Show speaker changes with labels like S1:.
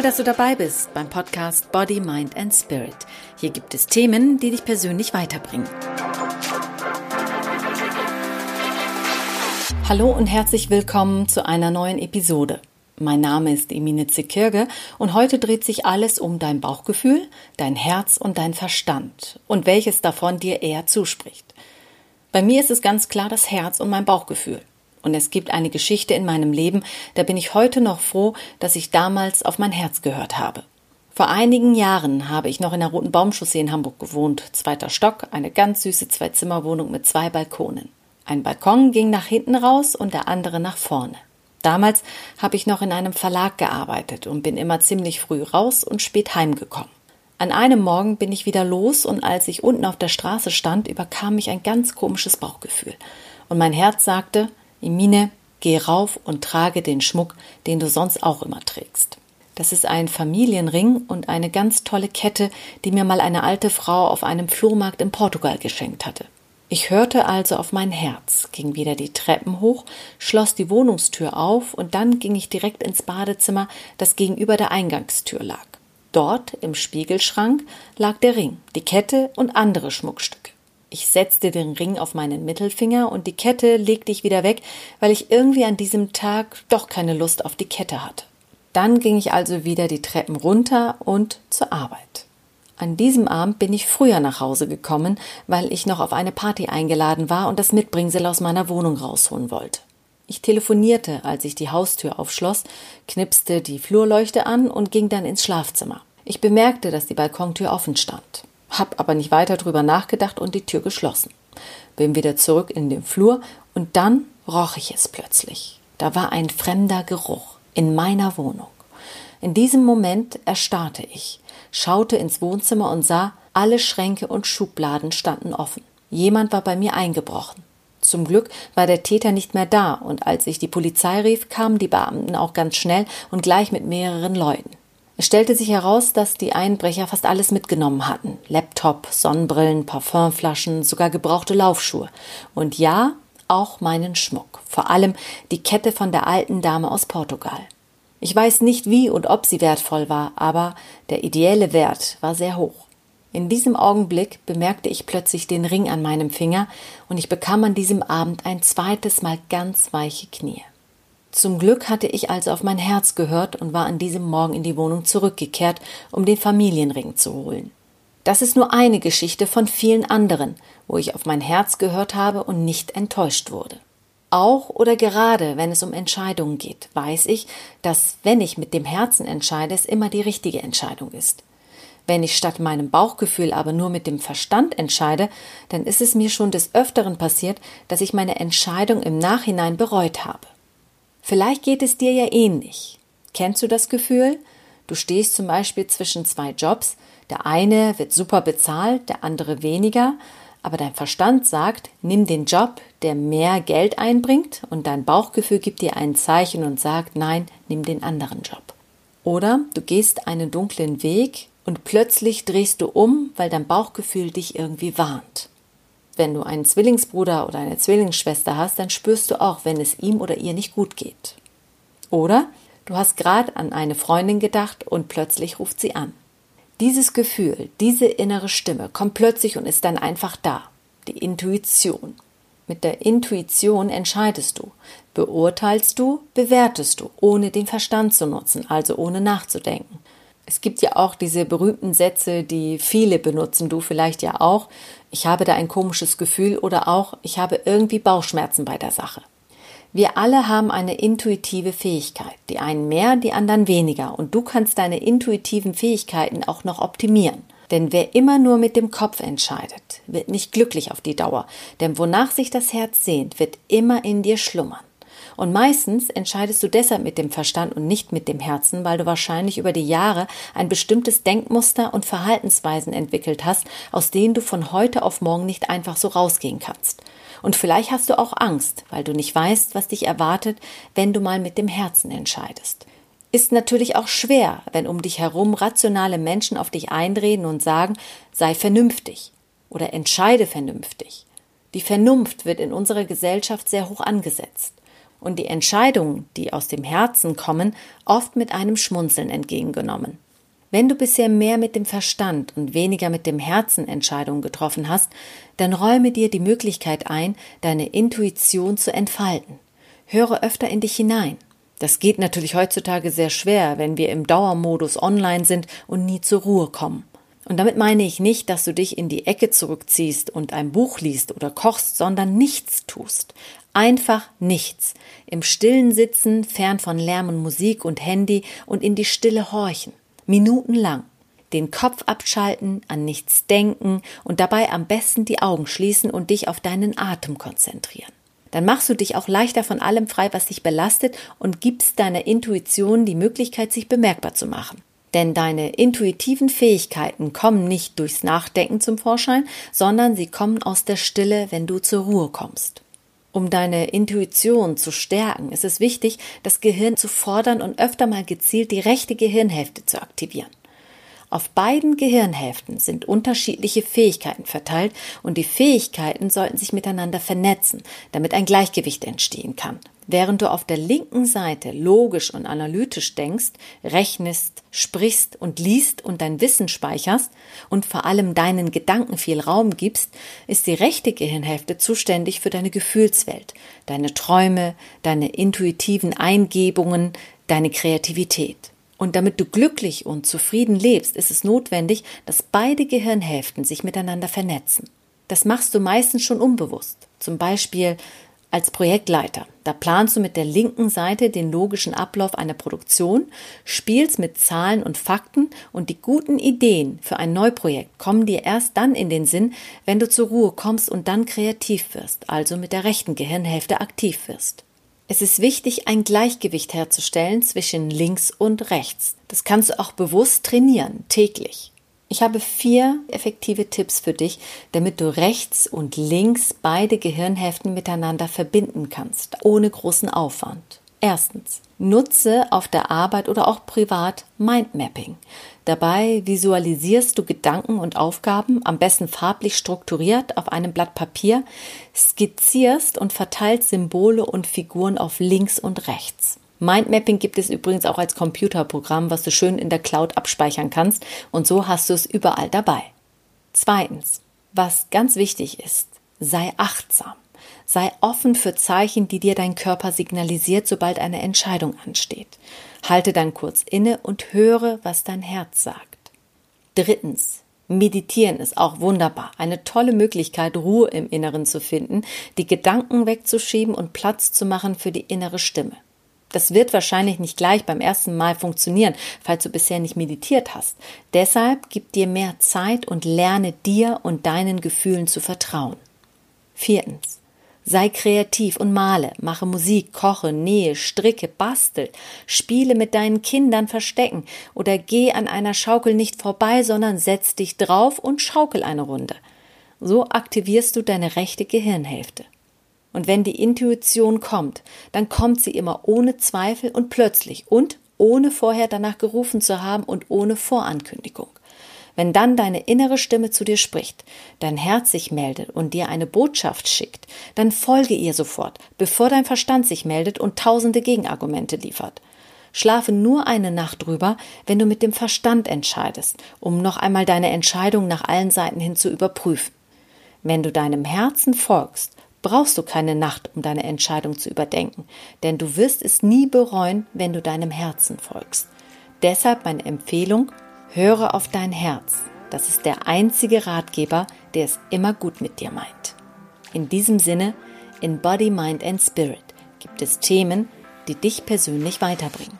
S1: Toll, dass du dabei bist beim Podcast Body, Mind and Spirit. Hier gibt es Themen, die dich persönlich weiterbringen. Hallo und herzlich willkommen zu einer neuen Episode. Mein Name ist Emine Zekirge und heute dreht sich alles um dein Bauchgefühl, dein Herz und dein Verstand und welches davon dir eher zuspricht. Bei mir ist es ganz klar das Herz und mein Bauchgefühl. Und es gibt eine Geschichte in meinem Leben, da bin ich heute noch froh, dass ich damals auf mein Herz gehört habe. Vor einigen Jahren habe ich noch in der Roten Baumchaussee in Hamburg gewohnt, zweiter Stock, eine ganz süße Zwei-Zimmer-Wohnung mit zwei Balkonen. Ein Balkon ging nach hinten raus und der andere nach vorne. Damals habe ich noch in einem Verlag gearbeitet und bin immer ziemlich früh raus und spät heimgekommen. An einem Morgen bin ich wieder los und als ich unten auf der Straße stand, überkam mich ein ganz komisches Bauchgefühl. Und mein Herz sagte, Emine, geh rauf und trage den Schmuck, den du sonst auch immer trägst. Das ist ein Familienring und eine ganz tolle Kette, die mir mal eine alte Frau auf einem Flohmarkt in Portugal geschenkt hatte. Ich hörte also auf mein Herz, ging wieder die Treppen hoch, schloss die Wohnungstür auf und dann ging ich direkt ins Badezimmer, das gegenüber der Eingangstür lag. Dort im Spiegelschrank lag der Ring, die Kette und andere Schmuckstücke. Ich setzte den Ring auf meinen Mittelfinger und die Kette legte ich wieder weg, weil ich irgendwie an diesem Tag doch keine Lust auf die Kette hatte. Dann ging ich also wieder die Treppen runter und zur Arbeit. An diesem Abend bin ich früher nach Hause gekommen, weil ich noch auf eine Party eingeladen war und das Mitbringsel aus meiner Wohnung rausholen wollte. Ich telefonierte, als ich die Haustür aufschloss, knipste die Flurleuchte an und ging dann ins Schlafzimmer. Ich bemerkte, dass die Balkontür offen stand, hab aber nicht weiter drüber nachgedacht und die Tür geschlossen. Bin wieder zurück in den Flur und dann roch ich es plötzlich. Da war ein fremder Geruch in meiner Wohnung. In diesem Moment erstarrte ich, schaute ins Wohnzimmer und sah, alle Schränke und Schubladen standen offen. Jemand war bei mir eingebrochen. Zum Glück war der Täter nicht mehr da, und als ich die Polizei rief, kamen die Beamten auch ganz schnell und gleich mit mehreren Leuten. Es stellte sich heraus, dass die Einbrecher fast alles mitgenommen hatten. Laptop, Sonnenbrillen, Parfümflaschen, sogar gebrauchte Laufschuhe. Und ja, auch meinen Schmuck. Vor allem die Kette von der alten Dame aus Portugal. Ich weiß nicht wie und ob sie wertvoll war, aber der ideelle Wert war sehr hoch. In diesem Augenblick bemerkte ich plötzlich den Ring an meinem Finger und ich bekam an diesem Abend ein zweites Mal ganz weiche Knie. Zum Glück hatte ich also auf mein Herz gehört und war an diesem Morgen in die Wohnung zurückgekehrt, um den Familienring zu holen. Das ist nur eine Geschichte von vielen anderen, wo ich auf mein Herz gehört habe und nicht enttäuscht wurde. Auch oder gerade wenn es um Entscheidungen geht, weiß ich, dass wenn ich mit dem Herzen entscheide, es immer die richtige Entscheidung ist. Wenn ich statt meinem Bauchgefühl aber nur mit dem Verstand entscheide, dann ist es mir schon des Öfteren passiert, dass ich meine Entscheidung im Nachhinein bereut habe. Vielleicht geht es dir ja ähnlich. Kennst du das Gefühl? Du stehst zum Beispiel zwischen zwei Jobs, der eine wird super bezahlt, der andere weniger, aber dein Verstand sagt, nimm den Job, der mehr Geld einbringt, und dein Bauchgefühl gibt dir ein Zeichen und sagt, nein, nimm den anderen Job. Oder du gehst einen dunklen Weg und plötzlich drehst du um, weil dein Bauchgefühl dich irgendwie warnt. Wenn du einen Zwillingsbruder oder eine Zwillingsschwester hast, dann spürst du auch, wenn es ihm oder ihr nicht gut geht. Oder du hast gerade an eine Freundin gedacht und plötzlich ruft sie an. Dieses Gefühl, diese innere Stimme kommt plötzlich und ist dann einfach da. Die Intuition. Mit der Intuition entscheidest du, beurteilst du, bewertest du, ohne den Verstand zu nutzen, also ohne nachzudenken. Es gibt ja auch diese berühmten Sätze, die viele benutzen, du vielleicht ja auch. Ich habe da ein komisches Gefühl oder auch, ich habe irgendwie Bauchschmerzen bei der Sache. Wir alle haben eine intuitive Fähigkeit, die einen mehr, die anderen weniger, und du kannst deine intuitiven Fähigkeiten auch noch optimieren. Denn wer immer nur mit dem Kopf entscheidet, wird nicht glücklich auf die Dauer, denn wonach sich das Herz sehnt, wird immer in dir schlummern. Und meistens entscheidest du deshalb mit dem Verstand und nicht mit dem Herzen, weil du wahrscheinlich über die Jahre ein bestimmtes Denkmuster und Verhaltensweisen entwickelt hast, aus denen du von heute auf morgen nicht einfach so rausgehen kannst. Und vielleicht hast du auch Angst, weil du nicht weißt, was dich erwartet, wenn du mal mit dem Herzen entscheidest. Ist natürlich auch schwer, wenn um dich herum rationale Menschen auf dich einreden und sagen, sei vernünftig oder entscheide vernünftig. Die Vernunft wird in unserer Gesellschaft sehr hoch angesetzt. Und die Entscheidungen, die aus dem Herzen kommen, oft mit einem Schmunzeln entgegengenommen. Wenn du bisher mehr mit dem Verstand und weniger mit dem Herzen Entscheidungen getroffen hast, dann räume dir die Möglichkeit ein, deine Intuition zu entfalten. Höre öfter in dich hinein. Das geht natürlich heutzutage sehr schwer, wenn wir im Dauermodus online sind und nie zur Ruhe kommen. Und damit meine ich nicht, dass du dich in die Ecke zurückziehst und ein Buch liest oder kochst, sondern nichts tust. Einfach nichts. Im Stillen sitzen, fern von Lärm und Musik und Handy und in die Stille horchen. Minutenlang. Den Kopf abschalten, an nichts denken und dabei am besten die Augen schließen und dich auf deinen Atem konzentrieren. Dann machst du dich auch leichter von allem frei, was dich belastet und gibst deiner Intuition die Möglichkeit, sich bemerkbar zu machen. Denn deine intuitiven Fähigkeiten kommen nicht durchs Nachdenken zum Vorschein, sondern sie kommen aus der Stille, wenn du zur Ruhe kommst. Um deine Intuition zu stärken, ist es wichtig, das Gehirn zu fordern und öfter mal gezielt die rechte Gehirnhälfte zu aktivieren. Auf beiden Gehirnhälften sind unterschiedliche Fähigkeiten verteilt und die Fähigkeiten sollten sich miteinander vernetzen, damit ein Gleichgewicht entstehen kann. Während du auf der linken Seite logisch und analytisch denkst, rechnest, sprichst und liest und dein Wissen speicherst und vor allem deinen Gedanken viel Raum gibst, ist die rechte Gehirnhälfte zuständig für deine Gefühlswelt, deine Träume, deine intuitiven Eingebungen, deine Kreativität. Und damit du glücklich und zufrieden lebst, ist es notwendig, dass beide Gehirnhälften sich miteinander vernetzen. Das machst du meistens schon unbewusst. Zum Beispiel als Projektleiter. Da planst du mit der linken Seite den logischen Ablauf einer Produktion, spielst mit Zahlen und Fakten und die guten Ideen für ein Neuprojekt kommen dir erst dann in den Sinn, wenn du zur Ruhe kommst und dann kreativ wirst, also mit der rechten Gehirnhälfte aktiv wirst. Es ist wichtig, ein Gleichgewicht herzustellen zwischen links und rechts. Das kannst du auch bewusst trainieren, täglich. Ich habe vier effektive Tipps für dich, damit du rechts und links beide Gehirnhälften miteinander verbinden kannst, ohne großen Aufwand. Erstens. Nutze auf der Arbeit oder auch privat Mindmapping. Dabei visualisierst du Gedanken und Aufgaben, am besten farblich strukturiert, auf einem Blatt Papier, skizzierst und verteilst Symbole und Figuren auf links und rechts. Mindmapping gibt es übrigens auch als Computerprogramm, was du schön in der Cloud abspeichern kannst und so hast du es überall dabei. Zweitens, was ganz wichtig ist, sei achtsam. Sei offen für Zeichen, die dir dein Körper signalisiert, sobald eine Entscheidung ansteht. Halte dann kurz inne und höre, was dein Herz sagt. Drittens. Meditieren ist auch wunderbar. Eine tolle Möglichkeit, Ruhe im Inneren zu finden, die Gedanken wegzuschieben und Platz zu machen für die innere Stimme. Das wird wahrscheinlich nicht gleich beim ersten Mal funktionieren, falls du bisher nicht meditiert hast. Deshalb gib dir mehr Zeit und lerne dir und deinen Gefühlen zu vertrauen. Viertens. Sei kreativ und male, mache Musik, koche, nähe, stricke, bastel, spiele mit deinen Kindern Verstecken oder geh an einer Schaukel nicht vorbei, sondern setz dich drauf und schaukel eine Runde. So aktivierst du deine rechte Gehirnhälfte. Und wenn die Intuition kommt, dann kommt sie immer ohne Zweifel und plötzlich und ohne vorher danach gerufen zu haben und ohne Vorankündigung. Wenn dann deine innere Stimme zu dir spricht, dein Herz sich meldet und dir eine Botschaft schickt, dann folge ihr sofort, bevor dein Verstand sich meldet und tausende Gegenargumente liefert. Schlafe nur eine Nacht drüber, wenn du mit dem Verstand entscheidest, um noch einmal deine Entscheidung nach allen Seiten hin zu überprüfen. Wenn du deinem Herzen folgst, brauchst du keine Nacht, um deine Entscheidung zu überdenken, denn du wirst es nie bereuen, wenn du deinem Herzen folgst. Deshalb meine Empfehlung, Höre auf dein Herz. Das ist der einzige Ratgeber, der es immer gut mit dir meint. In diesem Sinne, in Body, Mind and Spirit gibt es Themen, die dich persönlich weiterbringen.